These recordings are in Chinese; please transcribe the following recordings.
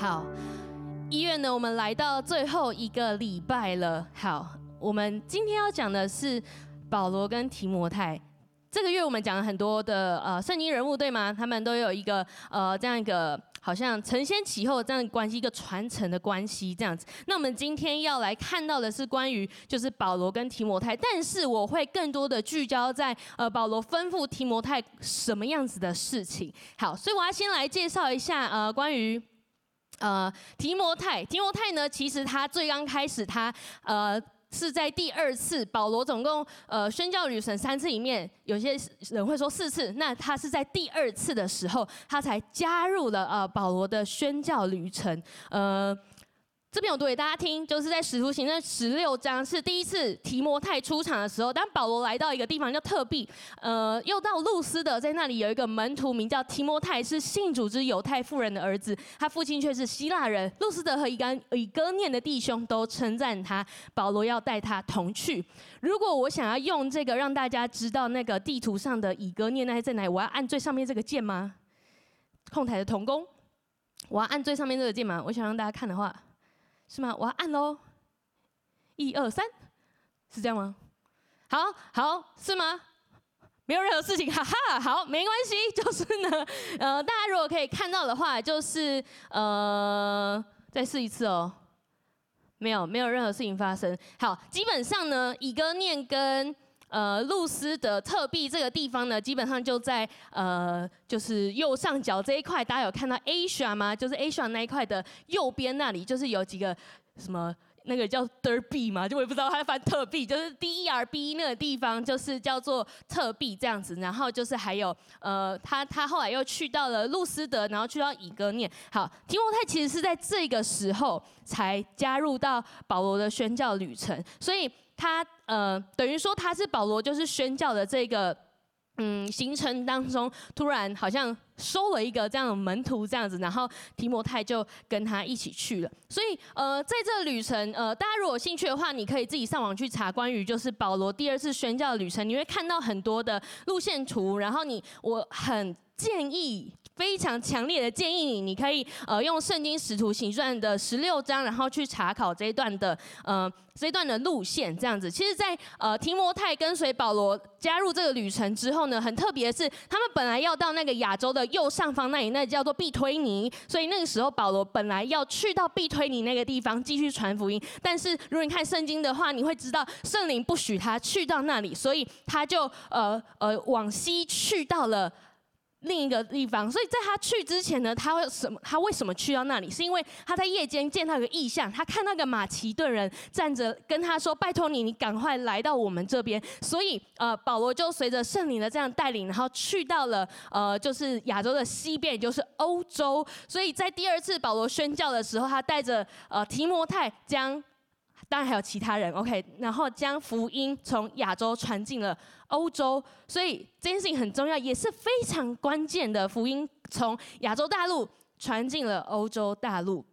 好，医院呢，我们来到最后一个礼拜了。好，我们今天要讲的是保罗跟提摩太。这个月我们讲了很多的呃圣经人物，对吗？他们都有一个呃这样一个好像承先启后这样关系，一个传承的关系这样子。那我们今天要来看到的是关于就是保罗跟提摩太，但是我会更多的聚焦在呃保罗吩咐提摩太什么样子的事情。好，所以我要先来介绍一下呃关于呃提摩太。提摩太呢，其实他最刚开始他呃。是在第二次保罗总共呃宣教旅程三次里面，有些人会说四次，那他是在第二次的时候，他才加入了呃保罗的宣教旅程，呃。这边我读给大家听，就是在使徒行传十六章是第一次提摩太出场的时候，当保罗来到一个地方叫特庇，呃，又到路斯德，在那里有一个门徒名叫提摩太，是信主之犹太妇人的儿子，他父亲却是希腊人。路斯德和以哥以哥念的弟兄都称赞他，保罗要带他同去。如果我想要用这个让大家知道那个地图上的以哥念那些在哪里，我要按最上面这个键吗？控台的童工，我要按最上面这个键吗？我想让大家看的话。是吗？我要按喽，一二三，是这样吗？好好，是吗？没有任何事情，哈哈，好，没关系。就是呢，呃，大家如果可以看到的话，就是呃，再试一次哦。没有，没有任何事情发生。好，基本上呢，以哥念跟呃路斯的特庇这个地方呢，基本上就在呃，就是右上角这一块，大家有看到 Asia 吗？就是 Asia 那一块的右边那里，就是有几个什么那个叫 Derby 嘛，就我也不知道它翻特庇，就是 D E R B 那个地方，就是叫做特庇这样子。然后就是还有呃，他他后来又去到了路斯德，然后去到以哥念。好，提摩太其实是在这个时候才加入到保罗的宣教旅程，所以。他呃，等于说他是保罗，就是宣教的这个嗯行程当中，突然好像收了一个这样的门徒这样子，然后提摩太就跟他一起去了。所以呃，在这旅程呃，大家如果兴趣的话，你可以自己上网去查关于就是保罗第二次宣教的旅程，你会看到很多的路线图，然后你我很建议。非常强烈的建议你，你可以呃用圣经使徒行传的十六章，然后去查考这一段的呃这一段的路线，这样子。其实在，呃提摩太跟随保罗加入这个旅程之后呢，很特别的是，他们本来要到那个亚洲的右上方那里，那叫做必推尼，所以那个时候保罗本来要去到必推尼那个地方继续传福音，但是如果你看圣经的话，你会知道圣灵不许他去到那里，所以他就呃呃往西去到了。另一个地方，所以在他去之前呢，他会什么？他为什么去到那里？是因为他在夜间见到一个异象，他看那个马其顿人站着，跟他说：“拜托你，你赶快来到我们这边。”所以，呃，保罗就随着圣灵的这样带领，然后去到了呃，就是亚洲的西边，也就是欧洲。所以在第二次保罗宣教的时候，他带着呃提摩太将。当然还有其他人，OK，然后将福音从亚洲传进了欧洲，所以这件事情很重要，也是非常关键的。福音从亚洲大陆传进了欧洲大陆。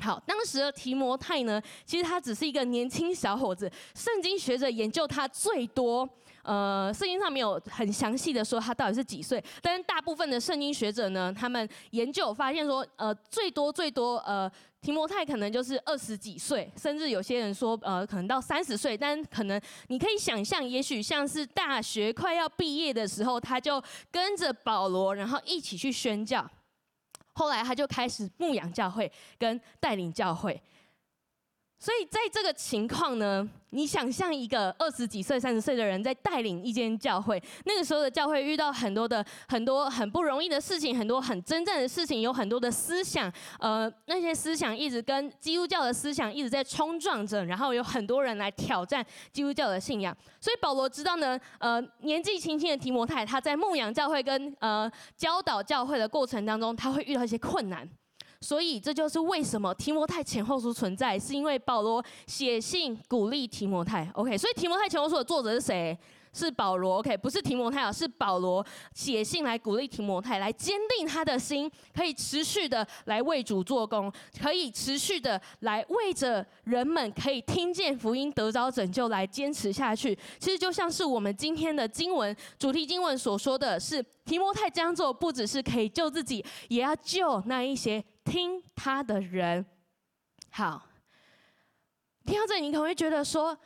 好，当时的提摩太呢，其实他只是一个年轻小伙子，圣经学者研究他最多。呃，圣经上没有很详细的说他到底是几岁，但是大部分的圣经学者呢，他们研究发现说，呃，最多最多，呃，提摩太可能就是二十几岁，甚至有些人说，呃，可能到三十岁，但可能你可以想象，也许像是大学快要毕业的时候，他就跟着保罗，然后一起去宣教，后来他就开始牧养教会跟带领教会。所以在这个情况呢，你想象一个二十几岁、三十岁的人在带领一间教会，那个时候的教会遇到很多的、很多很不容易的事情，很多很真正的事情，有很多的思想，呃，那些思想一直跟基督教的思想一直在冲撞着，然后有很多人来挑战基督教的信仰。所以保罗知道呢，呃，年纪轻轻的提摩太他在牧养教会跟呃教导教会的过程当中，他会遇到一些困难。所以这就是为什么提摩太前后书存在，是因为保罗写信鼓励提摩太。OK，所以提摩太前后书的作者是谁？是保罗，OK，不是提摩太啊，是保罗写信来鼓励提摩太，来坚定他的心，可以持续的来为主做工，可以持续的来为着人们可以听见福音得着拯救来坚持下去。其实就像是我们今天的经文主题经文所说的是，提摩太这样做不只是可以救自己，也要救那一些听他的人。好，听到这里，你可能会觉得说，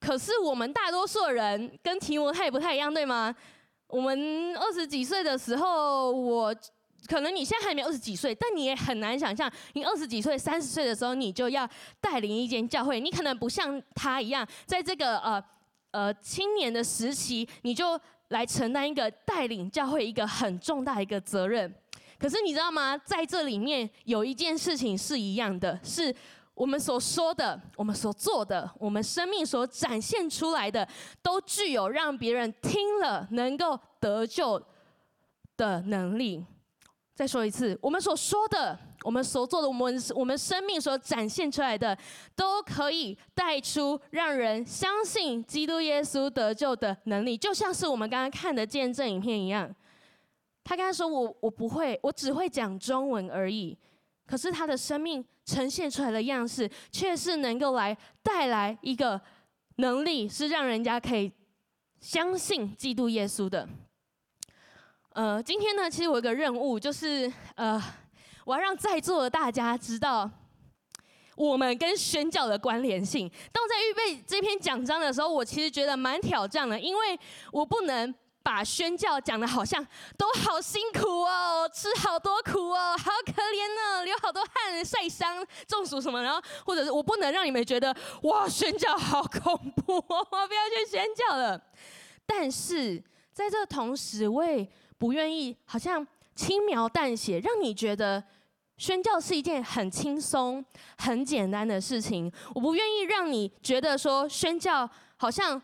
可是我们大多数人跟提摩太不太一样，对吗？我们二十几岁的时候，我可能你现在还没二十几岁，但你也很难想象，你二十几岁、三十岁的时候，你就要带领一间教会。你可能不像他一样，在这个呃呃青年的时期，你就来承担一个带领教会一个很重大一个责任。可是你知道吗？在这里面有一件事情是一样的，是。我们所说的，我们所做的，我们生命所展现出来的，都具有让别人听了能够得救的能力。再说一次，我们所说的，我们所做的，我们我们生命所展现出来的，都可以带出让人相信基督耶稣得救的能力。就像是我们刚刚看的见证影片一样，他刚才说我我不会，我只会讲中文而已。可是他的生命呈现出来的样式，却是能够来带来一个能力，是让人家可以相信基督耶稣的。呃，今天呢，其实我有个任务，就是呃，我要让在座的大家知道我们跟宣教的关联性。当我在预备这篇讲章的时候，我其实觉得蛮挑战的，因为我不能。把宣教讲的好像都好辛苦哦，吃好多苦哦，好可怜哦，流好多汗，晒伤、中暑什么，然后或者是我不能让你们觉得哇，宣教好恐怖哦，我不要去宣教了。但是在这同时，我也不愿意好像轻描淡写，让你觉得宣教是一件很轻松、很简单的事情。我不愿意让你觉得说宣教好像。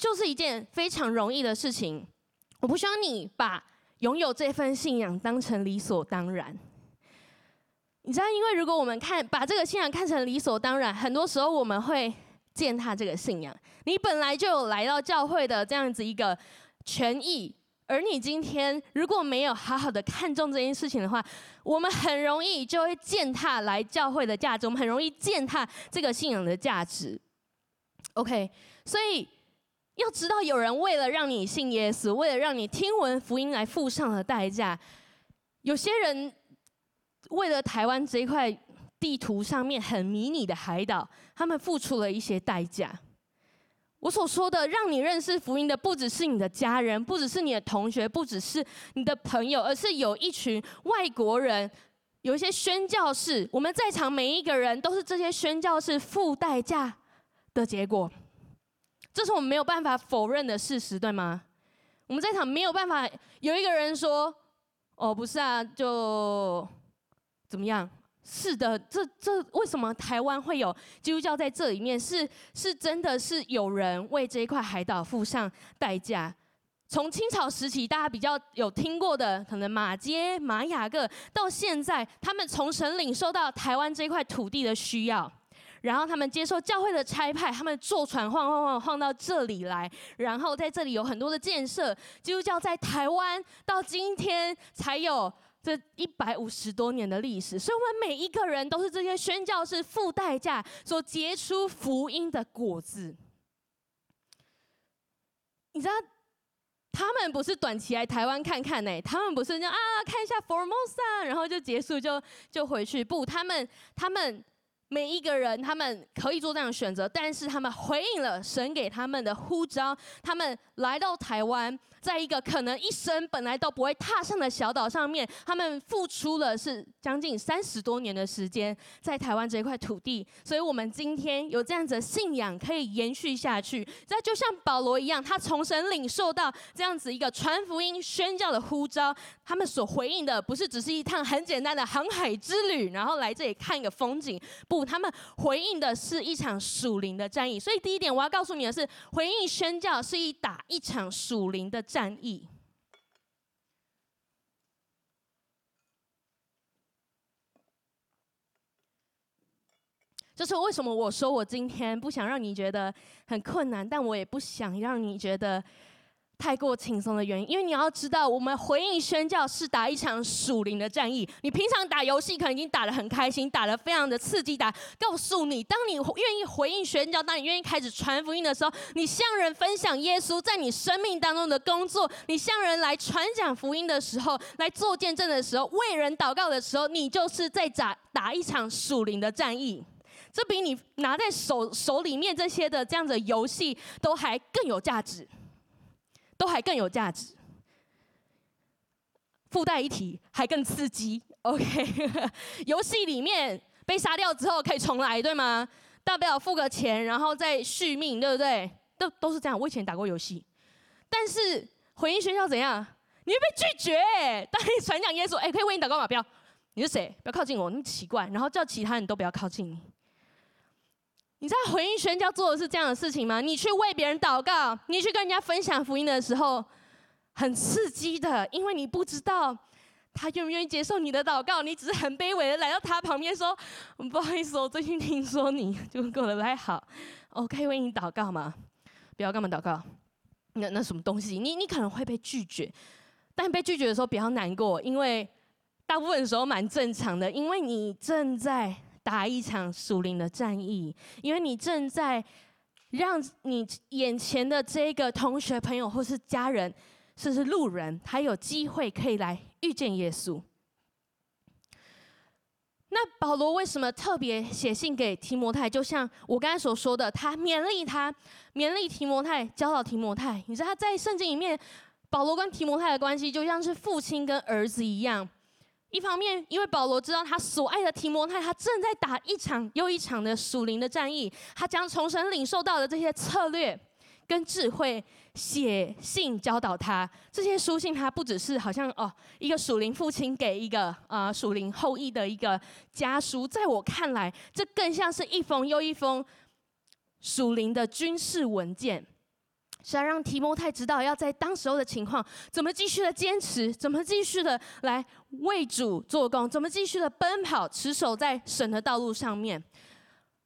就是一件非常容易的事情，我不希望你把拥有这份信仰当成理所当然。你知道，因为如果我们看把这个信仰看成理所当然，很多时候我们会践踏这个信仰。你本来就有来到教会的这样子一个权益，而你今天如果没有好好的看重这件事情的话，我们很容易就会践踏来教会的价值，我们很容易践踏这个信仰的价值。OK，所以。要知道，有人为了让你信耶稣，为了让你听闻福音来付上了代价。有些人为了台湾这一块地图上面很迷你的海岛，他们付出了一些代价。我所说的让你认识福音的，不只是你的家人，不只是你的同学，不只是你的朋友，而是有一群外国人，有一些宣教士。我们在场每一个人都是这些宣教士付代价的结果。这是我们没有办法否认的事实，对吗？我们在场没有办法有一个人说：“哦，不是啊，就怎么样？”是的，这这为什么台湾会有基督教在这里面？是是真的是有人为这一块海岛付上代价。从清朝时期，大家比较有听过的，可能马街、马雅各，到现在，他们从神领受到台湾这块土地的需要。然后他们接受教会的差派，他们坐船晃晃晃晃到这里来，然后在这里有很多的建设。基督教在台湾到今天才有这一百五十多年的历史，所以我们每一个人都是这些宣教士付代价所结出福音的果子。你知道，他们不是短期来台湾看看呢，他们不是这样啊看一下 Formosa，然后就结束就就回去，不，他们他们。每一个人，他们可以做这样的选择，但是他们回应了神给他们的呼召，他们来到台湾。在一个可能一生本来都不会踏上的小岛上面，他们付出了是将近三十多年的时间在台湾这一块土地，所以我们今天有这样子的信仰可以延续下去。那就像保罗一样，他从神领受到这样子一个传福音宣教的呼召，他们所回应的不是只是一趟很简单的航海之旅，然后来这里看一个风景，不，他们回应的是一场属灵的战役。所以第一点我要告诉你的是，回应宣教是一打一场属灵的。战役，这是为什么我说我今天不想让你觉得很困难，但我也不想让你觉得太过轻松的原因，因为你要知道，我们回应宣教是打一场属灵的战役。你平常打游戏可能已经打得很开心，打得非常的刺激。打告诉你，当你愿意回应宣教，当你愿意开始传福音的时候，你向人分享耶稣在你生命当中的工作，你向人来传讲福音的时候，来做见证的时候，为人祷告的时候，你就是在打打一场属灵的战役。这比你拿在手手里面这些的这样的游戏都还更有价值。都还更有价值，附带一提还更刺激。OK，游戏里面被杀掉之后可以重来，对吗？大不了付个钱，然后再续命，对不对？都都是这样。我以前打过游戏，但是回音宣教怎样？你会被拒绝。当你传讲耶稣，哎，可以为你祷告吗？不要，你是谁？不要靠近我，你奇怪。然后叫其他人都不要靠近你。你在回应宣教做的是这样的事情吗？你去为别人祷告，你去跟人家分享福音的时候，很刺激的，因为你不知道他愿不愿意接受你的祷告。你只是很卑微的来到他旁边说：“不好意思，我最近听说你 就过得不太好，我可以为你祷告吗？”不要干嘛祷告？那那什么东西？你你可能会被拒绝，但被拒绝的时候不要难过，因为大部分时候蛮正常的，因为你正在。打一场属灵的战役，因为你正在让你眼前的这个同学、朋友或是家人，甚至路人，他有机会可以来遇见耶稣。那保罗为什么特别写信给提摩太？就像我刚才所说的，他勉励他，勉励提摩太，教导提摩太。你知道他在圣经里面，保罗跟提摩太的关系就像是父亲跟儿子一样。一方面，因为保罗知道他所爱的提摩太，他正在打一场又一场的属灵的战役，他将从神领受到的这些策略跟智慧写信教导他。这些书信，他不只是好像哦一个属灵父亲给一个啊、呃、属灵后裔的一个家书，在我看来，这更像是一封又一封属灵的军事文件。是要让提摩太知道，要在当时候的情况，怎么继续的坚持，怎么继续的来为主做工，怎么继续的奔跑，持守在神的道路上面。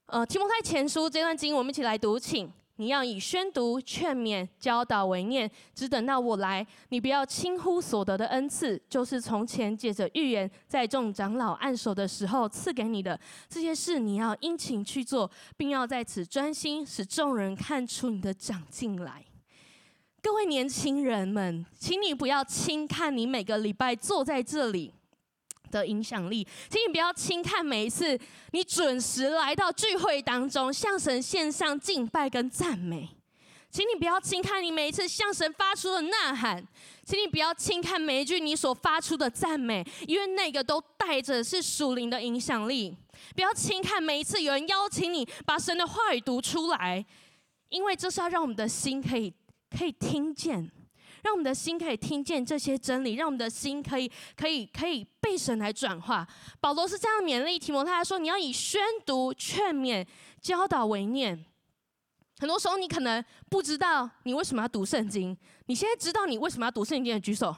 呃，提摩太前书这段经，我们一起来读，请。你要以宣读、劝勉、教导为念，只等到我来。你不要轻忽所得的恩赐，就是从前借着预言，在众长老按手的时候赐给你的这些事，你要殷勤去做，并要在此专心，使众人看出你的长进来。各位年轻人们，请你不要轻看你每个礼拜坐在这里的影响力，请你不要轻看每一次你准时来到聚会当中，向神献上敬拜跟赞美，请你不要轻看你每一次向神发出的呐喊，请你不要轻看每一句你所发出的赞美，因为那个都带着是属灵的影响力。不要轻看每一次有人邀请你把神的话语读出来，因为这是要让我们的心可以可以听见。让我们的心可以听见这些真理，让我们的心可以、可以、可以被神来转化。保罗是这样勉励提摩太，他说：“你要以宣读、劝勉、教导为念。”很多时候，你可能不知道你为什么要读圣经。你现在知道你为什么要读圣经的，举手。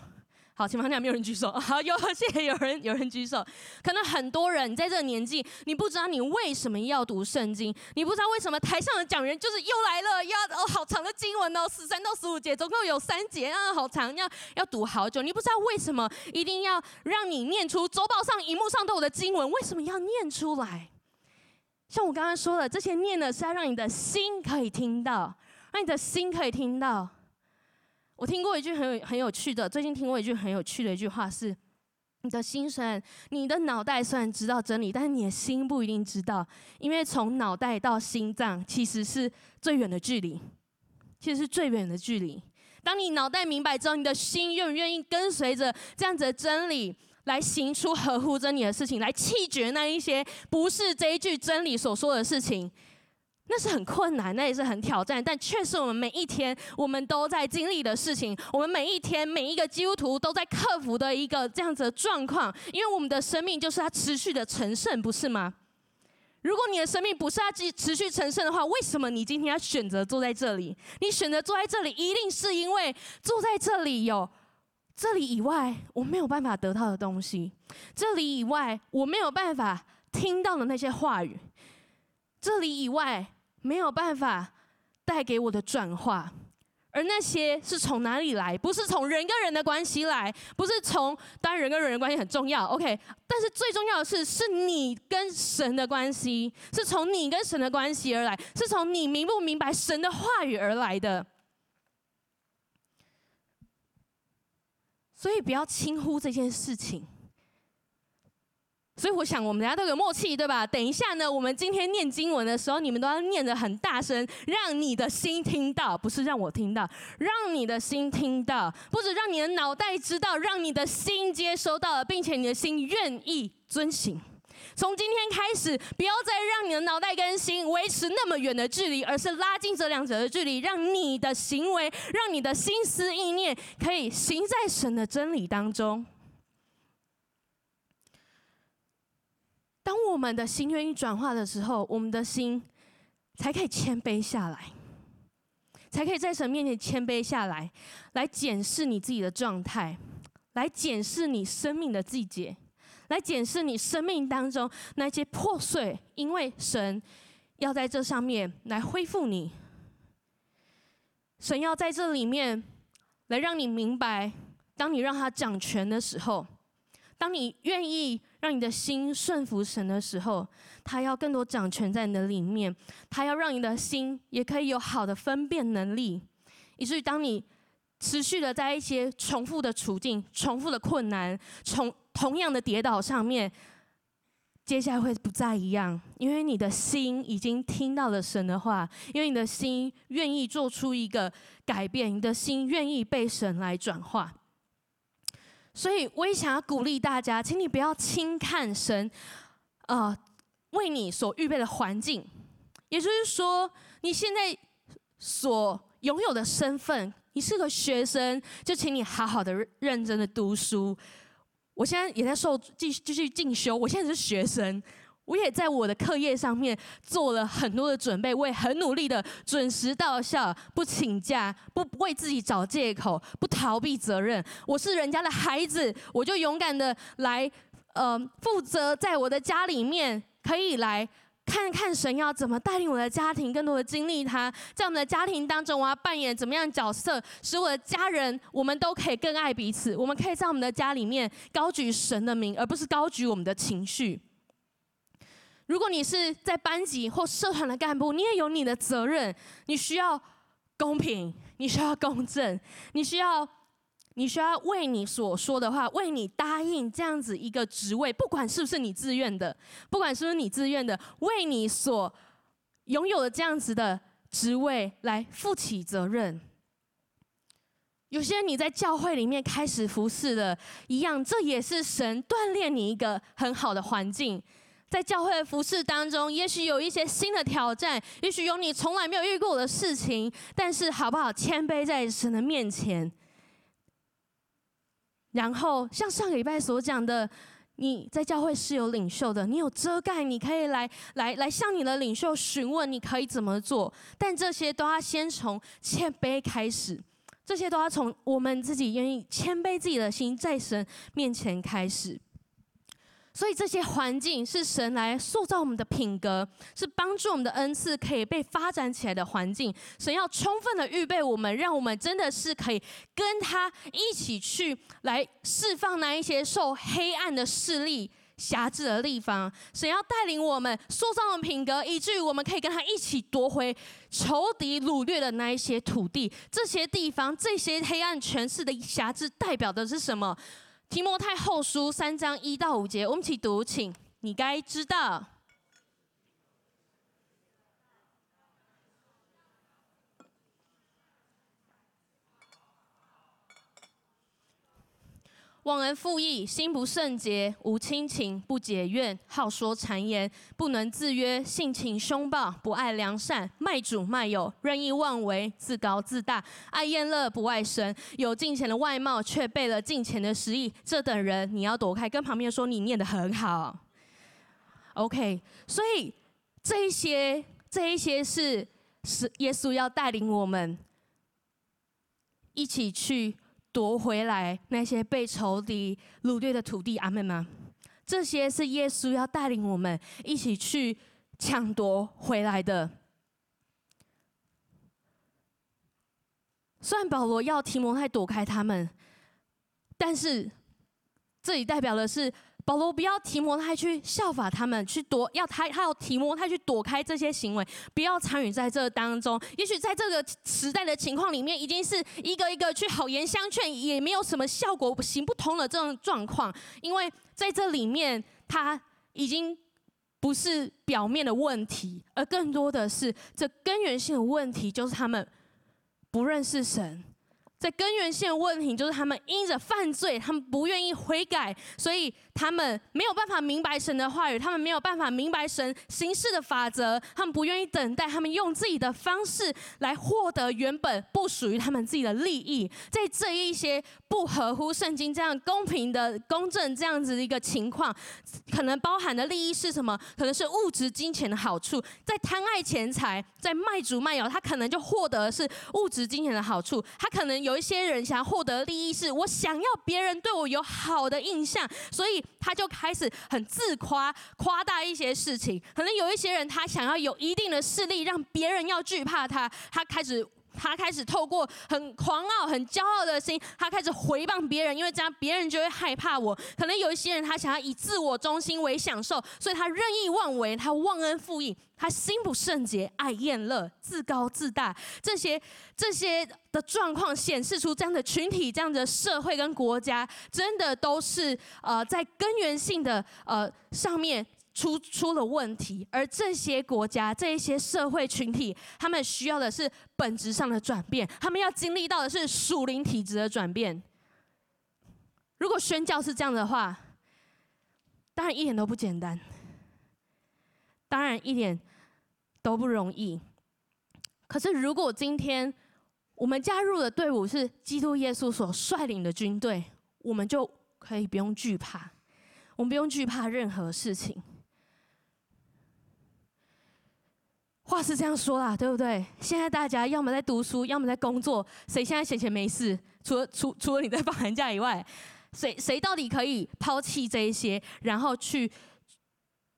好，前方那没有人举手。好，有谢谢有人有人举手。可能很多人在这个年纪，你不知道你为什么要读圣经，你不知道为什么台上的讲员就是又来了，要哦好长的经文哦，十三到十五节，总共有三节啊，好长，要要读好久。你不知道为什么一定要让你念出周报上、荧幕上都有的经文，为什么要念出来？像我刚刚说的，这些念的是要让你的心可以听到，让你的心可以听到。我听过一句很有很有趣的，最近听过一句很有趣的一句话是：你的心虽然，你的脑袋虽然知道真理，但是你的心不一定知道，因为从脑袋到心脏其实是最远的距离，其实是最远的距离。当你脑袋明白之后，你的心愿不愿意跟随着这样子的真理来行出合乎真理的事情，来弃绝那一些不是这一句真理所说的事情。那是很困难，那也是很挑战，但却是我们每一天我们都在经历的事情。我们每一天每一个基督徒都在克服的一个这样子的状况，因为我们的生命就是要持续的成圣，不是吗？如果你的生命不是要持持续成圣的话，为什么你今天要选择坐在这里？你选择坐在这里，一定是因为坐在这里有这里以外我没有办法得到的东西，这里以外我没有办法听到的那些话语，这里以外。没有办法带给我的转化，而那些是从哪里来？不是从人跟人的关系来，不是从当然人跟人的关系很重要，OK。但是最重要的是，是你跟神的关系，是从你跟神的关系而来，是从你明不明白神的话语而来的。所以不要轻忽这件事情。所以我想，我们大家都有默契，对吧？等一下呢，我们今天念经文的时候，你们都要念得很大声，让你的心听到，不是让我听到，让你的心听到，不止让你的脑袋知道，让你的心接收到了，并且你的心愿意遵行。从今天开始，不要再让你的脑袋跟心维持那么远的距离，而是拉近这两者的距离，让你的行为，让你的心思意念，可以行在神的真理当中。当我们的心愿意转化的时候，我们的心才可以谦卑下来，才可以在神面前谦卑下来，来检视你自己的状态，来检视你生命的季节，来检视你生命当中那些破碎，因为神要在这上面来恢复你，神要在这里面来让你明白，当你让他掌权的时候，当你愿意。让你的心顺服神的时候，他要更多掌权在你的里面，他要让你的心也可以有好的分辨能力，以至于当你持续的在一些重复的处境、重复的困难、重同样的跌倒上面，接下来会不再一样，因为你的心已经听到了神的话，因为你的心愿意做出一个改变，你的心愿意被神来转化。所以，我也想要鼓励大家，请你不要轻看神，啊，为你所预备的环境。也就是说，你现在所拥有的身份，你是个学生，就请你好好的认真的读书。我现在也在受继继续进修，我现在是学生。我也在我的课业上面做了很多的准备，我也很努力的准时到校，不请假，不为自己找借口，不逃避责任。我是人家的孩子，我就勇敢的来，呃，负责在我的家里面，可以来看看神要怎么带领我的家庭，更多的经历他。在我们的家庭当中，我要扮演怎么样的角色，使我的家人，我们都可以更爱彼此。我们可以在我们的家里面高举神的名，而不是高举我们的情绪。如果你是在班级或社团的干部，你也有你的责任。你需要公平，你需要公正，你需要，你需要为你所说的话，为你答应这样子一个职位，不管是不是你自愿的，不管是不是你自愿的，为你所拥有的这样子的职位来负起责任。有些你在教会里面开始服侍的一样，这也是神锻炼你一个很好的环境。在教会的服事当中，也许有一些新的挑战，也许有你从来没有遇过的事情，但是好不好？谦卑在神的面前，然后像上个礼拜所讲的，你在教会是有领袖的，你有遮盖，你可以来来来向你的领袖询问，你可以怎么做？但这些都要先从谦卑开始，这些都要从我们自己愿意谦卑自己的心，在神面前开始。所以这些环境是神来塑造我们的品格，是帮助我们的恩赐可以被发展起来的环境。神要充分的预备我们，让我们真的是可以跟他一起去来释放那一些受黑暗的势力辖制的地方。神要带领我们塑造的品格，以至于我们可以跟他一起夺回仇敌掳掠的那一些土地。这些地方，这些黑暗权势的辖制，代表的是什么？提摩太后书三章一到五节，我们一起读，请你该知道。忘恩负义，心不圣洁，无亲情，不解怨，好说谗言，不能自约，性情凶暴，不爱良善，卖主卖友，任意妄为，自高自大，爱宴乐，不爱神，有金钱的外貌，却背了金钱的实意。这等人你要躲开。跟旁边说，你念得很好。OK，所以这一些，这一些是是耶稣要带领我们一起去。夺回来那些被仇敌掳掠的土地，阿门吗？这些是耶稣要带领我们一起去抢夺回来的。虽然保罗要提摩太躲开他们，但是这里代表的是。保罗不要提摩太去效法他们，去躲要他，他要提摩太去躲开这些行为，不要参与在这当中。也许在这个时代的情况里面，已经是一个一个去好言相劝，也没有什么效果，行不通的这种状况。因为在这里面，他已经不是表面的问题，而更多的是这根源性的问题，就是他们不认识神。在根源性问题，就是他们因着犯罪，他们不愿意悔改，所以他们没有办法明白神的话语，他们没有办法明白神行事的法则，他们不愿意等待，他们用自己的方式来获得原本不属于他们自己的利益。在这一些不合乎圣经这样公平的公正这样子的一个情况，可能包含的利益是什么？可能是物质金钱的好处。在贪爱钱财，在卖主卖友，他可能就获得的是物质金钱的好处，他可能。有一些人想要获得利益，是我想要别人对我有好的印象，所以他就开始很自夸，夸大一些事情。可能有一些人他想要有一定的势力，让别人要惧怕他，他开始。他开始透过很狂傲、很骄傲的心，他开始回谤别人，因为这样别人就会害怕我。可能有一些人，他想要以自我中心为享受，所以他任意妄为，他忘恩负义，他心不圣洁，爱宴乐，自高自大。这些这些的状况显示出这样的群体、这样的社会跟国家，真的都是呃在根源性的呃上面。出出了问题，而这些国家、这一些社会群体，他们需要的是本质上的转变，他们要经历到的是属灵体质的转变。如果宣教是这样的话，当然一点都不简单，当然一点都不容易。可是，如果今天我们加入的队伍是基督耶稣所率领的军队，我们就可以不用惧怕，我们不用惧怕任何事情。话是这样说啦，对不对？现在大家要么在读书，要么在工作，谁现在闲闲没事？除了除除了你在放寒假以外，谁谁到底可以抛弃这一些，然后去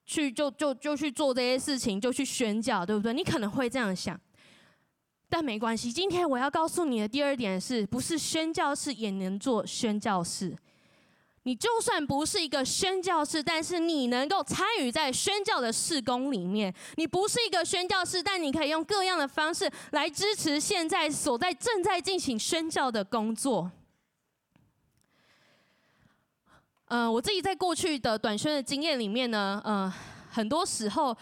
去就就就去做这些事情，就去宣教，对不对？你可能会这样想，但没关系。今天我要告诉你的第二点是，不是宣教士也能做宣教士？你就算不是一个宣教士，但是你能够参与在宣教的事工里面。你不是一个宣教士，但你可以用各样的方式来支持现在所在正在进行宣教的工作。嗯、我自己在过去的短宣的经验里面呢，嗯、很多时候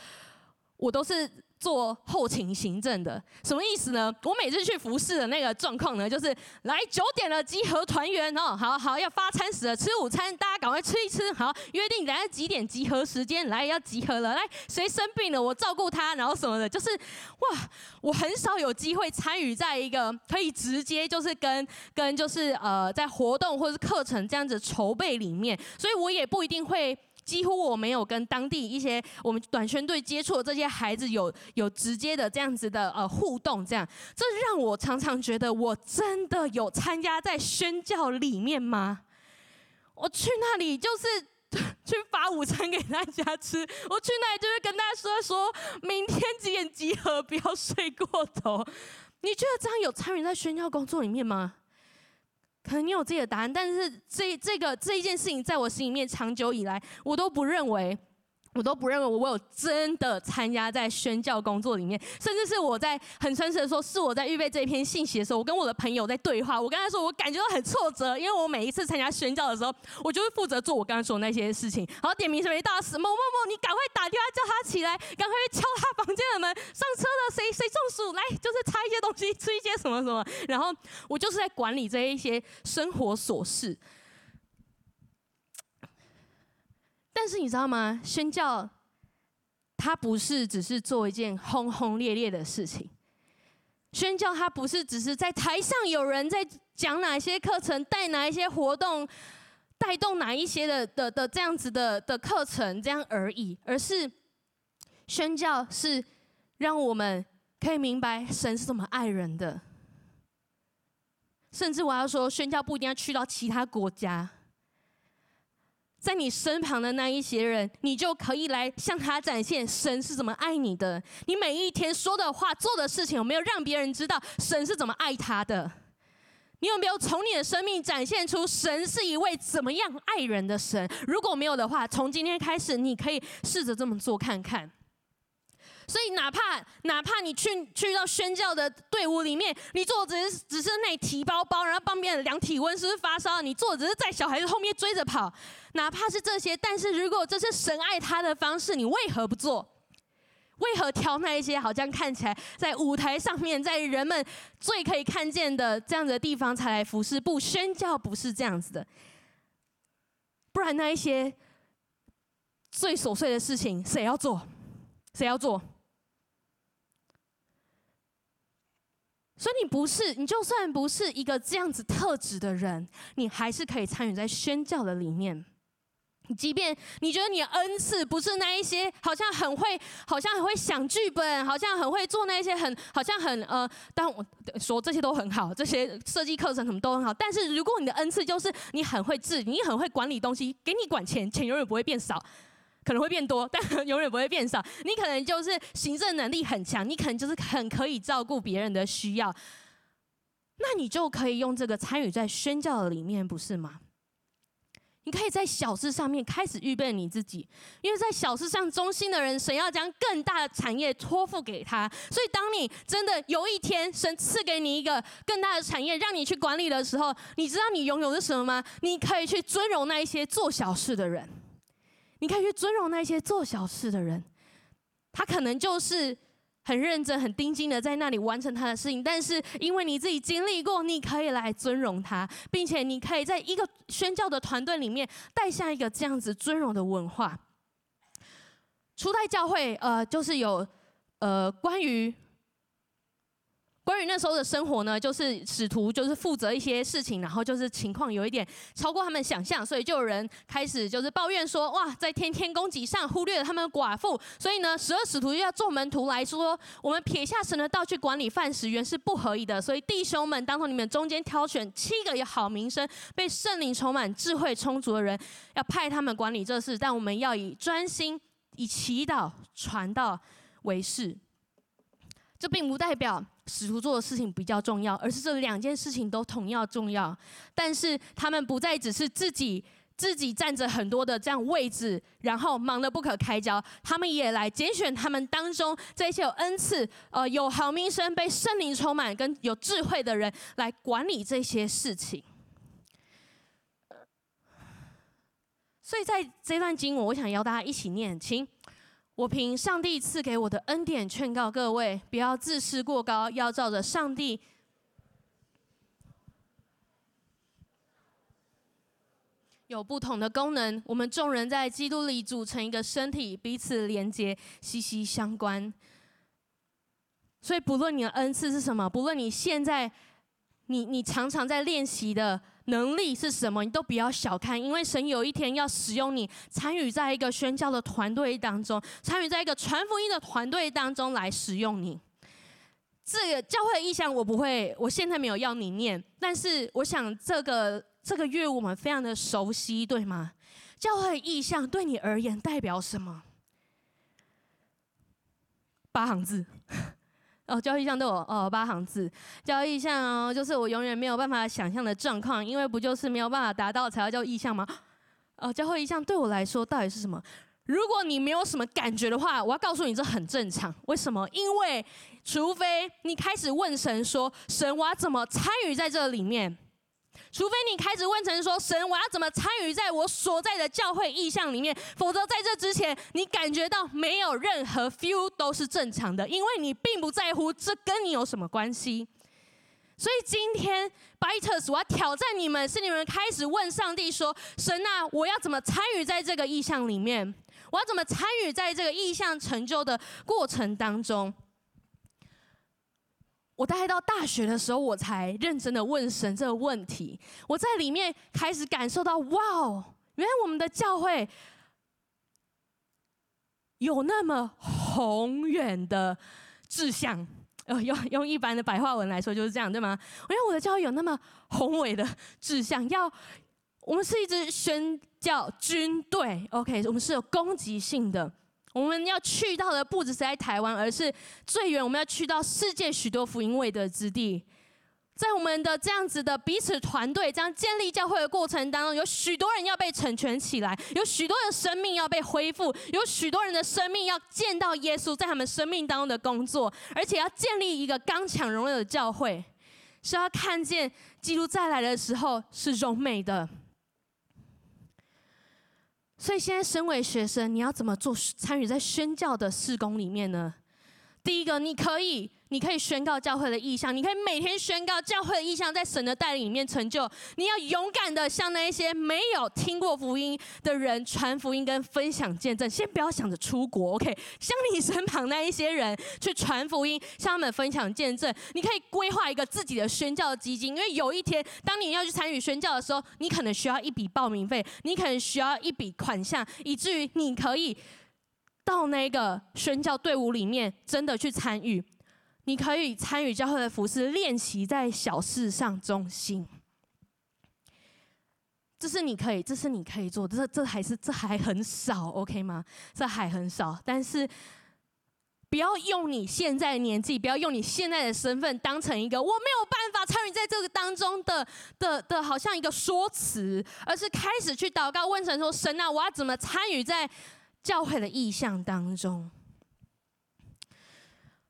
我都是。做后勤行政的，什么意思呢？我每次去服侍的那个状况呢，就是来九点了集合团员哦，好好要发餐食了，吃午餐，大家赶快吃一吃，好约定等下几点集合时间，来要集合了，来谁生病了我照顾他，然后什么的，就是哇，我很少有机会参与在一个可以直接就是跟跟就是呃在活动或是课程这样子筹备里面，所以我也不一定会。几乎我没有跟当地一些我们短宣队接触的这些孩子有有直接的这样子的呃互动，这样这让我常常觉得我真的有参加在宣教里面吗？我去那里就是 去发午餐给大家吃，我去那里就是跟大家说说明天几点集合，不要睡过头。你觉得这样有参与在宣教工作里面吗？可能你有自己的答案，但是这这个这一件事情，在我心里面长久以来，我都不认为。我都不认为我有真的参加在宣教工作里面，甚至是我在很诚实的说，是我在预备这一篇信息的时候，我跟我的朋友在对话。我跟他说，我感觉到很挫折，因为我每一次参加宣教的时候，我就会负责做我刚刚说的那些事情，然后点名什么大事，某某某，你赶快打电话叫他起来，赶快去敲他房间的门，上车了，谁中暑，来就是擦一些东西，吃一些什么什么，然后我就是在管理这一些生活琐事。但是你知道吗？宣教，它不是只是做一件轰轰烈烈的事情。宣教，它不是只是在台上有人在讲哪些课程，带哪一些活动，带动哪一些的的的这样子的的课程这样而已，而是宣教是让我们可以明白神是怎么爱人的。甚至我要说，宣教不一定要去到其他国家。在你身旁的那一些人，你就可以来向他展现神是怎么爱你的。你每一天说的话、做的事情，有没有让别人知道神是怎么爱他的？你有没有从你的生命展现出神是一位怎么样爱人的神？如果没有的话，从今天开始，你可以试着这么做看看。所以，哪怕哪怕你去去到宣教的队伍里面，你做只是只是那提包包，然后帮别人量体温，是不是发烧？你做只是在小孩子后面追着跑，哪怕是这些，但是如果这是神爱他的方式，你为何不做？为何挑那一些好像看起来在舞台上面，在人们最可以看见的这样子的地方才来服侍？不，宣教不是这样子的，不然那一些最琐碎的事情，谁要做？谁要做？所以你不是，你就算不是一个这样子特质的人，你还是可以参与在宣教的里面。即便你觉得你的恩赐不是那一些，好像很会，好像很会想剧本，好像很会做那一些很，好像很呃，当我说这些都很好，这些设计课程什么都很好。但是如果你的恩赐就是你很会治，你很会管理东西，给你管钱，钱永远不会变少。可能会变多，但永远不会变少。你可能就是行政能力很强，你可能就是很可以照顾别人的需要，那你就可以用这个参与在宣教里面，不是吗？你可以在小事上面开始预备你自己，因为在小事上忠心的人，神要将更大的产业托付给他。所以，当你真的有一天神赐给你一个更大的产业，让你去管理的时候，你知道你拥有的是什么吗？你可以去尊荣那一些做小事的人。你可以去尊荣那些做小事的人，他可能就是很认真、很盯紧的在那里完成他的事情，但是因为你自己经历过，你可以来尊荣他，并且你可以在一个宣教的团队里面带下一个这样子尊荣的文化。初代教会，呃，就是有呃关于。关于那时候的生活呢，就是使徒就是负责一些事情，然后就是情况有一点超过他们想象，所以就有人开始就是抱怨说，哇，在天天供给上忽略了他们寡妇，所以呢，十二使徒就要众门徒来说，我们撇下神的道去管理饭食，原是不合宜的。所以弟兄们，当从你们中间挑选七个有好名声、被圣灵充满、智慧充足的人，要派他们管理这事，但我们要以专心、以祈祷、传道为事。这并不代表使徒做的事情比较重要，而是这两件事情都同样重要。但是他们不再只是自己自己占着很多的这样位置，然后忙得不可开交。他们也来拣选他们当中这些有恩赐、呃有好名声、被圣灵充满跟有智慧的人来管理这些事情。所以在这段经文，我想邀大家一起念，请。我凭上帝赐给我的恩典劝告各位，不要自视过高，要照着上帝有不同的功能。我们众人在基督里组成一个身体，彼此连接，息息相关。所以，不论你的恩赐是什么，不论你现在你你常常在练习的。能力是什么？你都不要小看，因为神有一天要使用你，参与在一个宣教的团队当中，参与在一个传福音的团队当中来使用你。这个教会的意向我不会，我现在没有要你念，但是我想这个这个月我们非常的熟悉，对吗？教会意向对你而言代表什么？八行字。哦，交易项都有哦，八行字。交易项哦，就是我永远没有办法想象的状况，因为不就是没有办法达到才要叫意向吗？哦，教会意向对我来说到底是什么？如果你没有什么感觉的话，我要告诉你这很正常。为什么？因为除非你开始问神说：“神，我要怎么参与在这里面？”除非你开始问成说：“神，我要怎么参与在我所在的教会意向里面？”否则在这之前，你感觉到没有任何 feel 都是正常的，因为你并不在乎这跟你有什么关系。所以今天 Byters，我要挑战你们，是你们开始问上帝说：“神啊，我要怎么参与在这个意向里面？我要怎么参与在这个意向成就的过程当中？”我大概到大学的时候，我才认真的问神这个问题。我在里面开始感受到，哇哦，原来我们的教会有那么宏远的志向。呃，用用一般的白话文来说就是这样，对吗？原来我的教会有那么宏伟的志向，要我们是一支宣教军队。OK，我们是有攻击性的。我们要去到的不只是在台湾，而是最远，我们要去到世界许多福音未得之地。在我们的这样子的彼此团队、这样建立教会的过程当中，有许多人要被成全起来，有许多的生命要被恢复，有许多人的生命要见到耶稣在他们生命当中的工作，而且要建立一个刚强荣耀的教会，是要看见基督再来的时候是荣美的。所以现在身为学生，你要怎么做参与在宣教的事工里面呢？第一个，你可以。你可以宣告教会的意向，你可以每天宣告教会的意向，在神的带领里面成就。你要勇敢的向那一些没有听过福音的人传福音跟分享见证。先不要想着出国，OK？向你身旁那一些人去传福音，向他们分享见证。你可以规划一个自己的宣教基金，因为有一天当你要去参与宣教的时候，你可能需要一笔报名费，你可能需要一笔款项，以至于你可以到那个宣教队伍里面真的去参与。你可以参与教会的服事，练习在小事上忠心。这是你可以，这是你可以做。这这还是这还很少，OK 吗？这还很少。但是不要用你现在的年纪，不要用你现在的身份当成一个我没有办法参与在这个当中的的的，好像一个说辞，而是开始去祷告，问神说：“神啊，我要怎么参与在教会的意象当中？”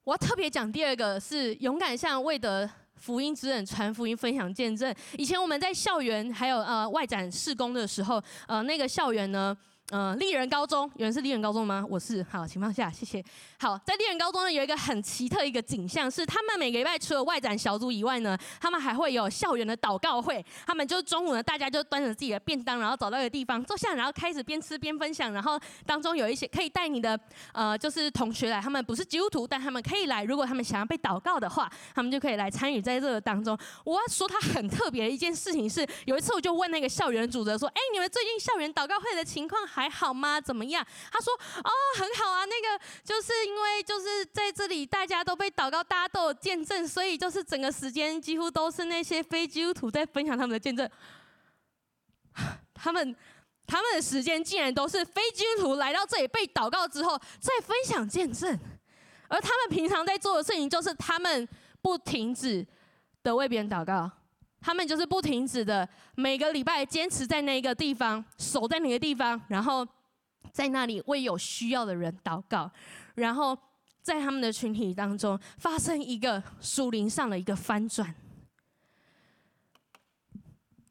我要特别讲第二个是勇敢向未得福音之人传福音、分享见证。以前我们在校园还有呃外展事工的时候，呃那个校园呢。嗯，丽人高中，有人是丽人高中吗？我是，好，请放下，谢谢。好，在丽人高中呢，有一个很奇特一个景象，是他们每个礼拜除了外展小组以外呢，他们还会有校园的祷告会。他们就中午呢，大家就端着自己的便当，然后找到一个地方坐下，然后开始边吃边分享。然后当中有一些可以带你的呃，就是同学来，他们不是基督徒，但他们可以来。如果他们想要被祷告的话，他们就可以来参与在这个当中。我要说他很特别的一件事情是，有一次我就问那个校园的主责说：“哎，你们最近校园祷告会的情况？”还好吗？怎么样？他说：“哦，很好啊。那个就是因为就是在这里，大家都被祷告，大家都有见证，所以就是整个时间几乎都是那些非基督徒在分享他们的见证。他们他们的时间竟然都是非基督徒来到这里被祷告之后再分享见证，而他们平常在做的事情就是他们不停止的为别人祷告。”他们就是不停止的，每个礼拜坚持在那一个地方，守在那个地方，然后在那里为有需要的人祷告，然后在他们的群体当中发生一个属灵上的一个翻转。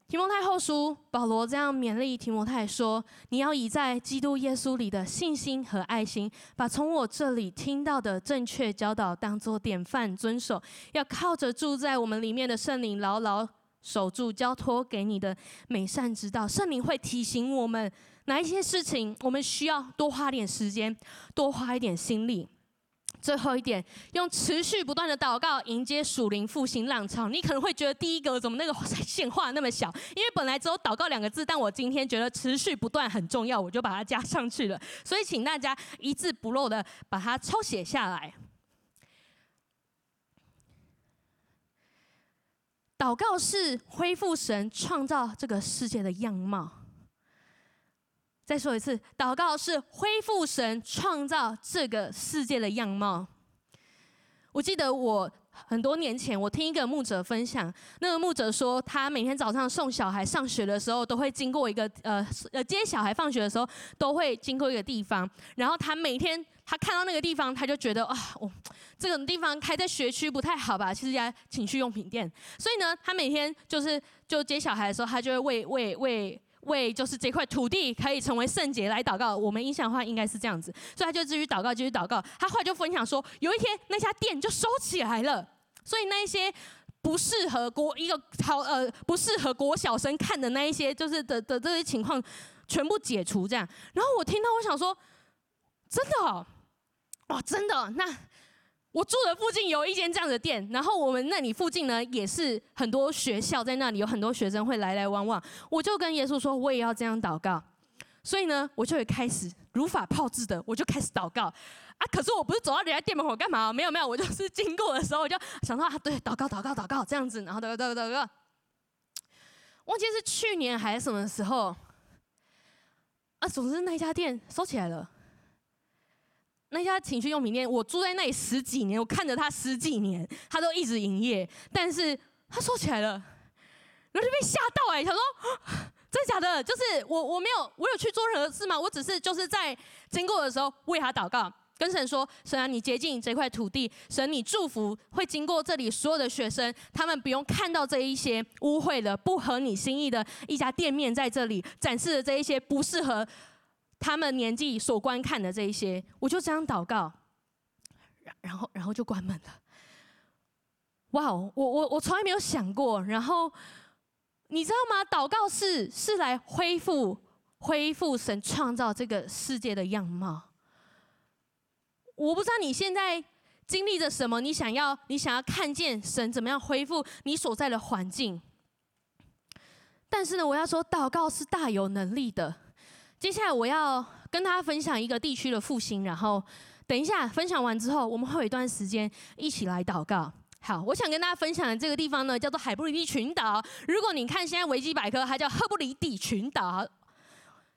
提摩太后书，保罗这样勉励提摩太说：“你要以在基督耶稣里的信心和爱心，把从我这里听到的正确教导当作典范遵守，要靠着住在我们里面的圣灵牢牢。”守住交托给你的美善之道，圣灵会提醒我们哪一些事情，我们需要多花点时间，多花一点心力。最后一点，用持续不断的祷告迎接属灵复兴浪潮。你可能会觉得第一个怎么那个线画那么小？因为本来只有祷告两个字，但我今天觉得持续不断很重要，我就把它加上去了。所以请大家一字不漏的把它抄写下来。祷告是恢复神创造这个世界的样貌。再说一次，祷告是恢复神创造这个世界的样貌。我记得我很多年前，我听一个牧者分享，那个牧者说，他每天早上送小孩上学的时候，都会经过一个呃呃接小孩放学的时候，都会经过一个地方，然后他每天。他看到那个地方，他就觉得啊，我、哦、这个地方开在学区不太好吧？其实家情趣用品店，所以呢，他每天就是就接小孩的时候，他就会为为为为就是这块土地可以成为圣洁来祷告。我们印象的话应该是这样子，所以他就继续祷告，继续祷告。他后来就分享说，有一天那家店就收起来了，所以那一些不适合国一个好呃不适合国小生看的那一些就是的的这些情况全部解除这样。然后我听到，我想说，真的哦。哇，真的？那我住的附近有一间这样的店，然后我们那里附近呢也是很多学校在那里，有很多学生会来来往往。我就跟耶稣说，我也要这样祷告。所以呢，我就会开始如法炮制的，我就开始祷告啊。可是我不是走到人家店门口干嘛？没有没有，我就是经过的时候，我就想到啊，对，祷告祷告祷告这样子，然后祷告祷告祷告。忘记是去年还是什么时候啊？总之那家店收起来了。那家情趣用品店，我住在那里十几年，我看着他十几年，他都一直营业，但是他收起来了，然后就被吓到哎、他说真的假的？就是我我没有我有去做任何事吗？我只是就是在经过的时候为他祷告。跟神说：“神啊，你洁净这块土地，神你祝福会经过这里所有的学生，他们不用看到这一些污秽的、不合你心意的一家店面在这里展示的这一些不适合他们年纪所观看的这一些。”我就这样祷告，然然后然后就关门了。哇哦，我我我从来没有想过。然后你知道吗？祷告是是来恢复恢复神创造这个世界的样貌。我不知道你现在经历着什么，你想要你想要看见神怎么样恢复你所在的环境。但是呢，我要说，祷告是大有能力的。接下来我要跟大家分享一个地区的复兴，然后等一下分享完之后，我们会有一段时间一起来祷告。好，我想跟大家分享的这个地方呢，叫做海布里蒂群岛。如果你看现在维基百科，它叫赫布里底群岛。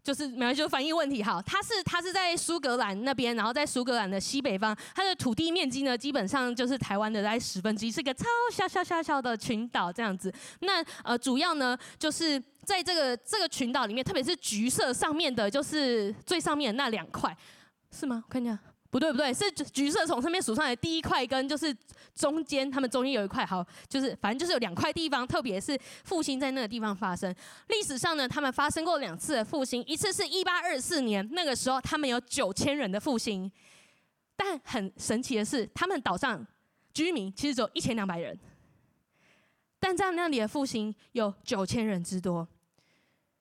就是没有，就是翻译问题。好，它是它是在苏格兰那边，然后在苏格兰的西北方，它的土地面积呢，基本上就是台湾的大概十分之一，是一个超小小小小的群岛这样子。那呃，主要呢就是在这个这个群岛里面，特别是橘色上面的，就是最上面那两块，是吗？我看一下。不对不对，是橘色从上面数上来第一块，跟就是中间，他们中间有一块，好，就是反正就是有两块地方，特别是复兴在那个地方发生。历史上呢，他们发生过两次的复兴，一次是一八二四年，那个时候他们有九千人的复兴，但很神奇的是，他们岛上居民其实只有一千两百人，但在那里的复兴有九千人之多。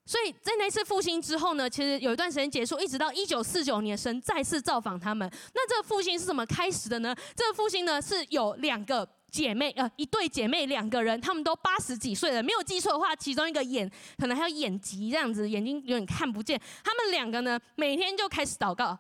所以在那次复兴之后呢，其实有一段时间结束，一直到一九四九年，神再次造访他们。那这个复兴是怎么开始的呢？这个复兴呢是有两个姐妹，呃，一对姐妹，两个人，他们都八十几岁了。没有记错的话，其中一个眼可能还有眼疾这样子，眼睛有点看不见。他们两个呢，每天就开始祷告。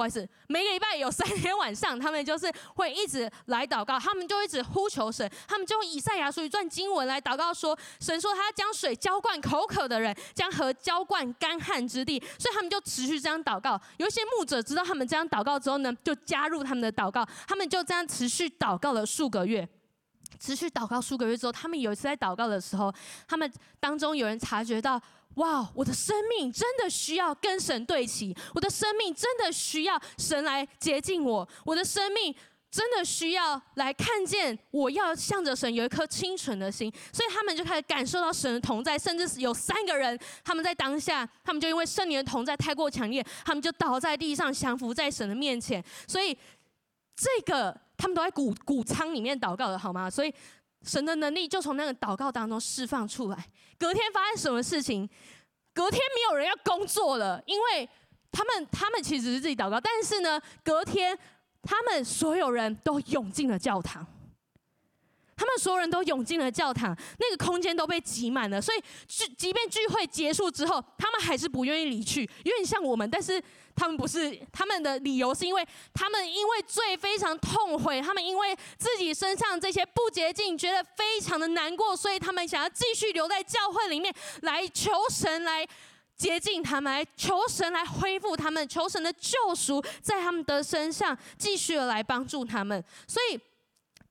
不好意思，每个礼拜有三天晚上，他们就是会一直来祷告，他们就一直呼求神，他们就用以赛亚书一段经文来祷告说，神说他将水浇灌口渴的人，将河浇灌干旱之地，所以他们就持续这样祷告。有一些牧者知道他们这样祷告之后呢，就加入他们的祷告，他们就这样持续祷告了数个月。持续祷告数个月之后，他们有一次在祷告的时候，他们当中有人察觉到。哇，我的生命真的需要跟神对齐，我的生命真的需要神来接近我，我的生命真的需要来看见，我要向着神有一颗清纯的心，所以他们就开始感受到神的同在，甚至有三个人，他们在当下，他们就因为圣灵的同在太过强烈，他们就倒在地上，降服在神的面前，所以这个他们都在谷谷仓里面祷告的好吗？所以。神的能力就从那个祷告当中释放出来。隔天发生什么事情？隔天没有人要工作了，因为他们他们其实是自己祷告，但是呢，隔天他们所有人都涌进了教堂。他们所有人都涌进了教堂，那个空间都被挤满了。所以，即便聚会结束之后，他们还是不愿意离去，有点像我们。但是他们不是，他们的理由是因为他们因为罪非常痛悔，他们因为自己身上这些不洁净，觉得非常的难过，所以他们想要继续留在教会里面，来求神来洁净他们，来求神来恢复他们，求神的救赎在他们的身上继续的来帮助他们。所以。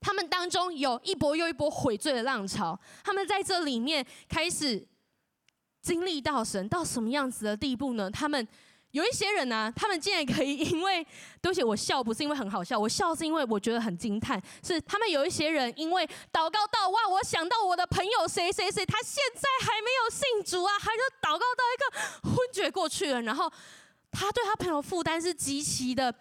他们当中有一波又一波悔罪的浪潮，他们在这里面开始经历到神到什么样子的地步呢？他们有一些人呢、他们竟然可以因为，对不起，我笑不是因为很好笑，我笑是因为我觉得很惊叹，是他们有一些人因为祷告到哇，我想到我的朋友谁谁谁，他现在还没有信主啊，他就祷告到一个昏厥过去了，然后他对他朋友负担是极其的。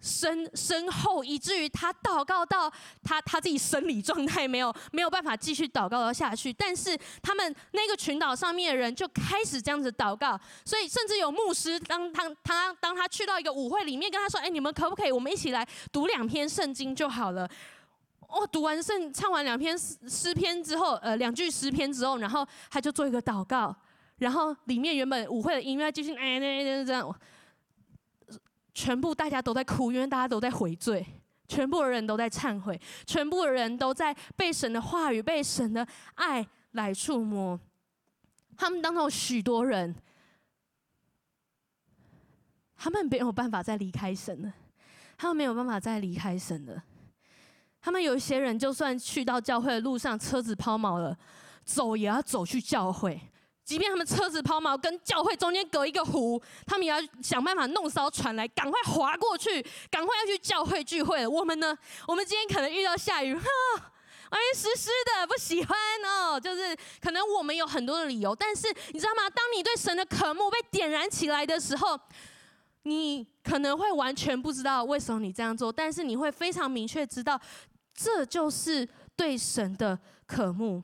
深深厚，以至于他祷告到他他自己生理状态没有 没有办法继续祷告了下去，但是他们那个群岛上面的人就开始这样子祷告，所以甚至有牧师当他他当他去到一个舞会里面跟他说：“哎，你们可不可以我们一起来读两篇圣经就好了？”哦，读完圣唱完两篇诗诗篇之后，呃，两句诗篇之后，然后他就做一个祷告，然后里面原本舞会的音乐继续哎哎哎这样。全部大家都在哭，因为大家都在悔罪，全部的人都在忏悔，全部的人都在被神的话语、被神的爱来触摸。他们当中有许多人，他们没有办法再离开神了，他们没有办法再离开神了。他们有一些人，就算去到教会的路上，车子抛锚了，走也要走去教会。即便他们车子抛锚，跟教会中间隔一个湖，他们也要想办法弄艘船来，赶快划过去，赶快要去教会聚会。我们呢？我们今天可能遇到下雨，哈，哎，湿湿的，不喜欢哦。就是可能我们有很多的理由，但是你知道吗？当你对神的渴慕被点燃起来的时候，你可能会完全不知道为什么你这样做，但是你会非常明确知道。这就是对神的渴慕。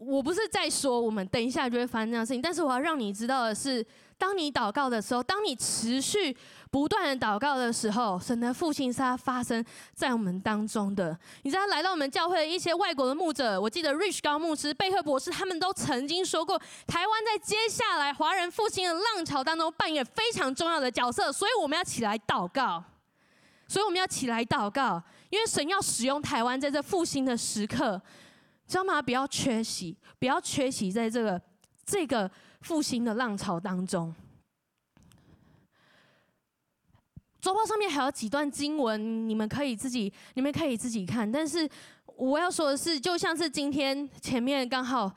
我不是在说我们等一下就会发生这样的事情，但是我要让你知道的是，当你祷告的时候，当你持续不断的祷告的时候，神的复兴是要发生在我们当中的。你知道，来到我们教会的一些外国的牧者，我记得 Rich 高牧师、贝克博士，他们都曾经说过，台湾在接下来华人复兴的浪潮当中扮演非常重要的角色，所以我们要起来祷告，所以我们要起来祷告，因为神要使用台湾在这复兴的时刻。知道吗？不要缺席，不要缺席在这个这个复兴的浪潮当中。周报上面还有几段经文，你们可以自己，你们可以自己看。但是我要说的是，就像是今天前面刚好，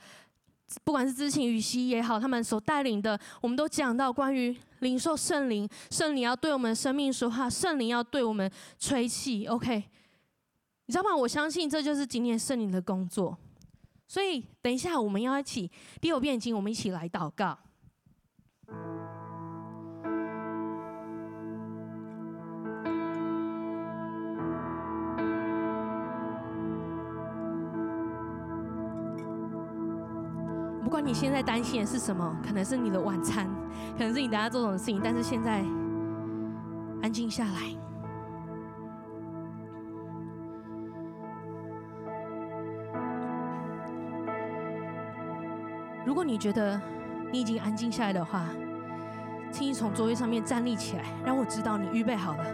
不管是知行宇熙也好，他们所带领的，我们都讲到关于领受圣灵，圣灵要对我们生命说话，圣灵要对我们吹气。OK，你知道吗？我相信这就是今天圣灵的工作。所以，等一下，我们要一起第六遍经，我们一起来祷告。不管你现在担心的是什么，可能是你的晚餐，可能是你等下做什么事情，但是现在安静下来。如果你觉得你已经安静下来的话，请你从座位上面站立起来，让我知道你预备好了。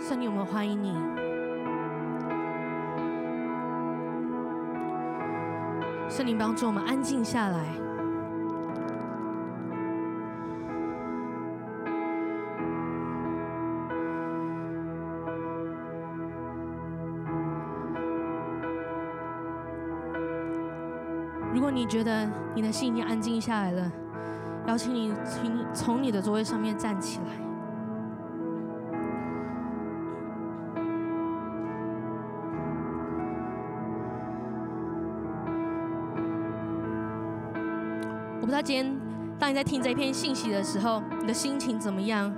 圣灵，我们欢迎你。圣灵，帮助我们安静下来。你觉得你的心已经安静下来了，邀请你，请从你的座位上面站起来。我不知道今天当你在听这一篇信息的时候，你的心情怎么样？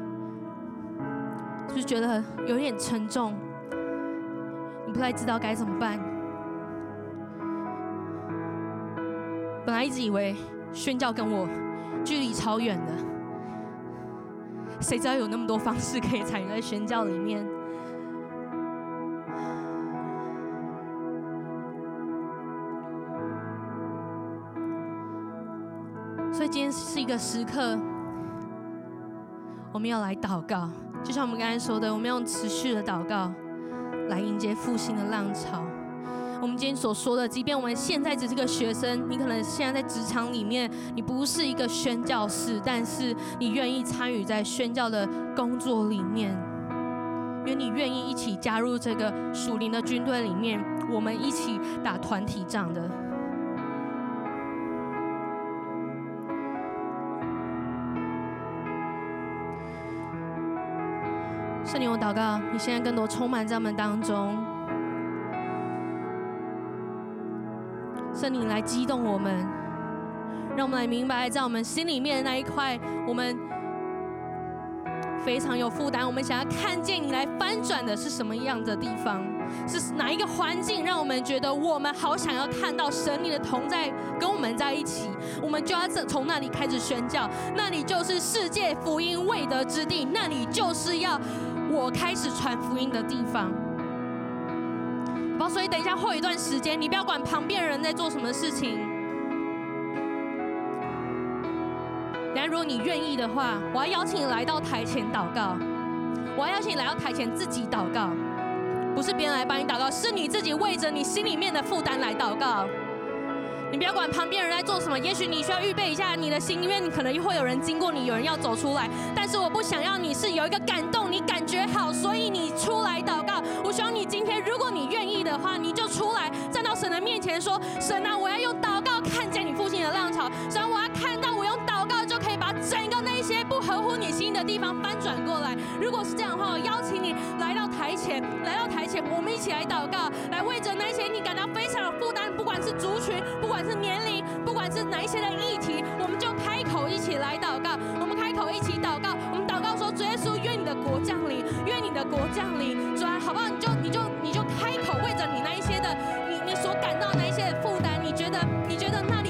是不是觉得有点沉重？你不太知道该怎么办？本来一直以为宣教跟我距离超远的，谁知道有那么多方式可以参与在宣教里面。所以今天是一个时刻，我们要来祷告，就像我们刚才说的，我们要用持续的祷告来迎接复兴的浪潮。我们今天所说的，即便我们现在只是个学生，你可能现在在职场里面，你不是一个宣教士，但是你愿意参与在宣教的工作里面，因为你愿意一起加入这个属灵的军队里面，我们一起打团体仗的。圣灵，我祷告，你现在更多充满在我们当中。圣灵来激动我们，让我们来明白，在我们心里面的那一块，我们非常有负担。我们想要看见你来翻转的是什么样的地方？是哪一个环境，让我们觉得我们好想要看到神你的同在跟我们在一起？我们就要从那里开始宣教，那里就是世界福音未得之地，那里就是要我开始传福音的地方。所以等一下，后一段时间，你不要管旁边人在做什么事情。等下，如果你愿意的话，我要邀请你来到台前祷告。我要邀请你来到台前自己祷告。不是别人来帮你祷告，是你自己为着你心里面的负担来祷告。你不要管旁边人在做什么，也许你需要预备一下你的心，因为你可能会有人经过你，有人要走出来。但是我不想要你是有一个感动，你感觉好，所以你出来祷希望你今天，如果你愿意的话，你就出来站到神的面前说：神啊，我要用祷告看见你复兴的浪潮。神，我要看到我用祷告就可以把整个那些不合乎你心意的地方翻转过来。如果是这样的话，我邀请你来到台前，来到台前，我们一起来祷告，来为着那些你感到非常有负担，不管是族群，不管是年龄，不管是哪一些的议题，我们就开口一起来祷告。我们开口一起祷告，降临，因为你的国降临。主啊，好不好？你就你就你就开口为着你那一些的，你你所感到那一些的负担，你觉得你觉得那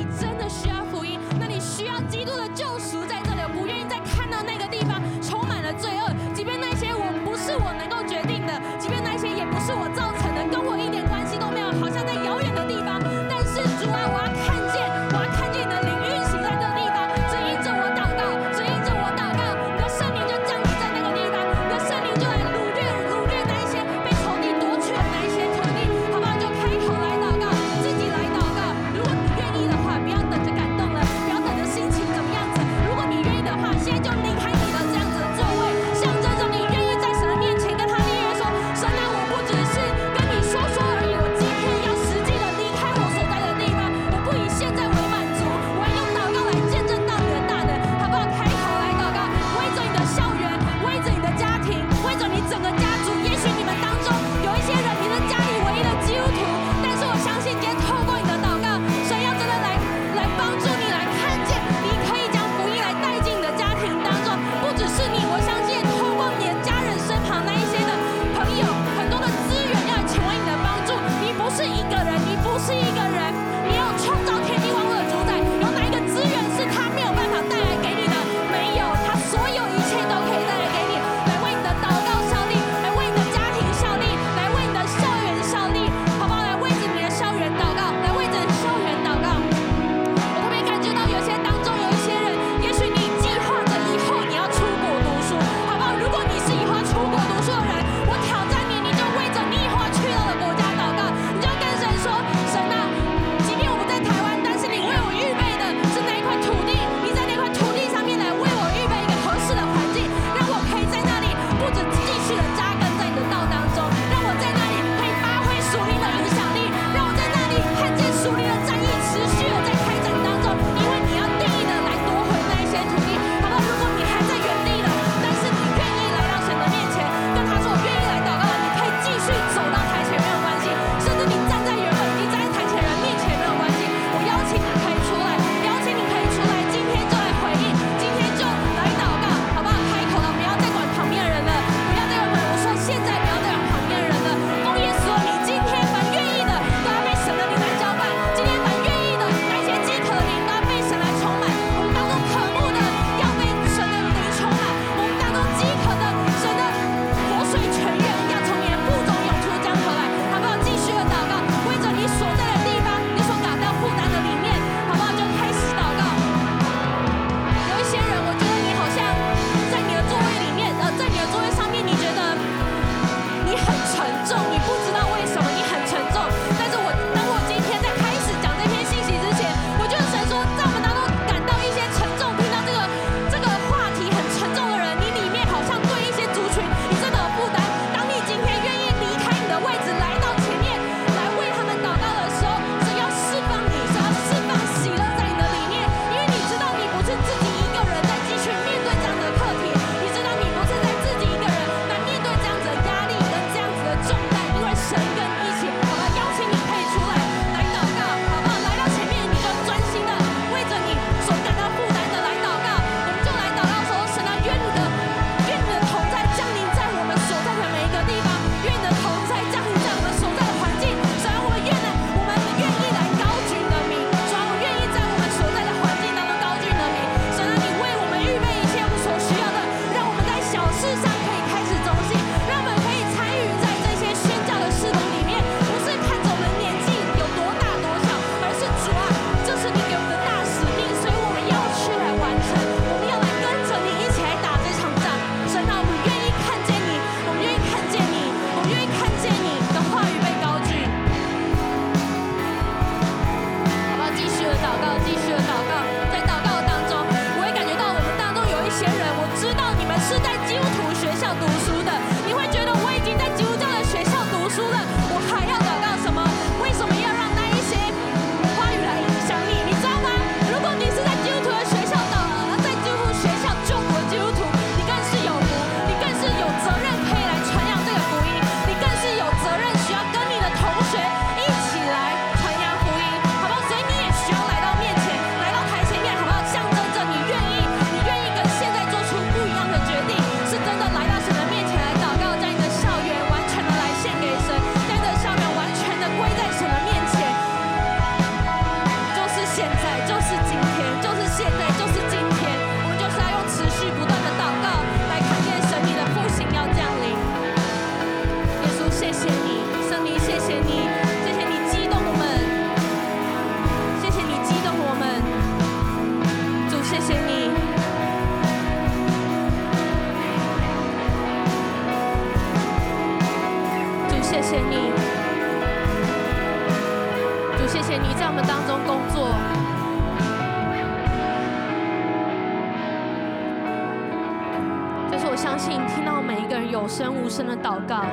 有声无声的祷告，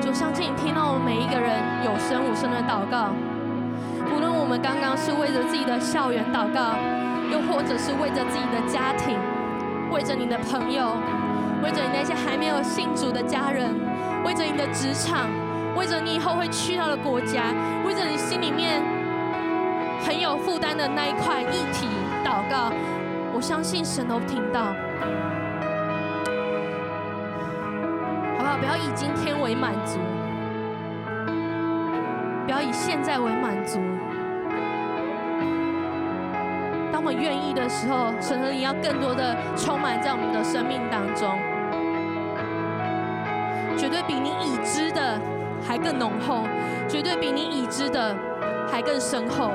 就相信你听到我们每一个人有声无声的祷告。无论我们刚刚是为着自己的校园祷告，又或者是为着自己的家庭，为着你的朋友。为着你那些还没有信主的家人，为着你的职场，为着你以后会去到的国家，为着你心里面很有负担的那一块议题祷告，我相信神都听到，不？要以今天为满足，不要以现在为满足。当我们愿意的时候，神和你要更多的充满在我们的生命当中。绝对比你已知的还更浓厚，绝对比你已知的还更深厚。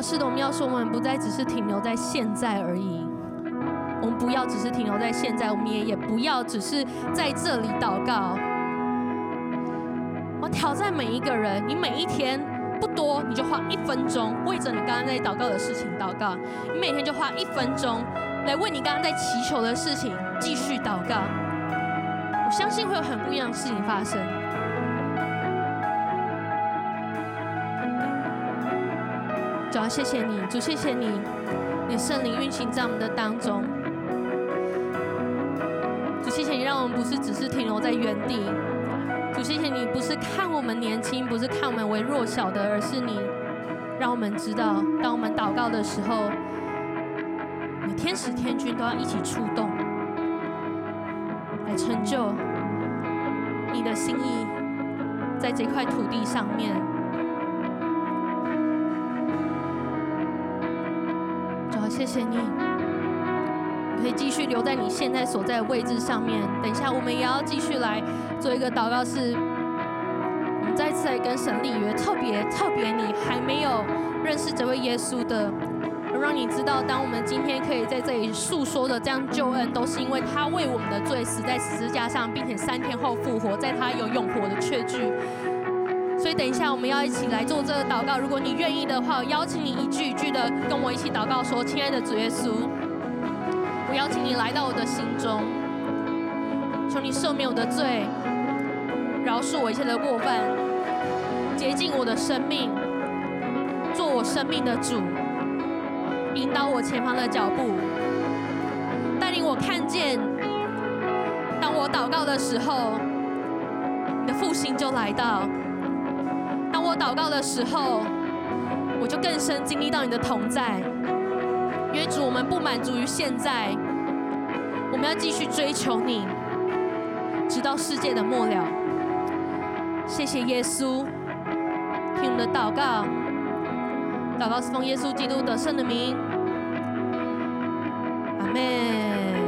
是的，我们要说，我们不再只是停留在现在而已。我们不要只是停留在现在，我们也也不要只是在这里祷告。我挑战每一个人，你每一天。不多，你就花一分钟为着你刚刚在祷告的事情祷告。你每天就花一分钟来为你刚刚在祈求的事情继续祷告。我相信会有很不一样的事情发生。主要谢谢你，主谢谢你，你圣灵运行在我们的当中。主谢谢你，让我们不是只是停留在原地。主，谢谢你，不是看我们年轻，不是看我们为弱小的，而是你让我们知道，当我们祷告的时候，你天使天军都要一起出动，来成就你的心意，在这块土地上面。谢谢你，可以继续留在你现在所在的位置上面。等一下，我们也要继续来。做一个祷告，是我们再次来跟神立约，特别特别，你还没有认识这位耶稣的，而让你知道，当我们今天可以在这里诉说的这样救恩，都是因为他为我们的罪死在十字架上，并且三天后复活，在他有永活的确据。所以等一下我们要一起来做这个祷告。如果你愿意的话，我邀请你一句一句的跟我一起祷告说：“亲爱的主耶稣，我邀请你来到我的心中，求你赦免我的罪。”饶恕我一切的过犯，洁净我的生命，做我生命的主，引导我前方的脚步，带领我看见，当我祷告的时候，你的复兴就来到；当我祷告的时候，我就更深经历到你的同在。因为主，我们不满足于现在，我们要继续追求你，直到世界的末了。谢谢耶稣，听我们的祷告，祷告是奉耶稣基督得胜的名，阿门。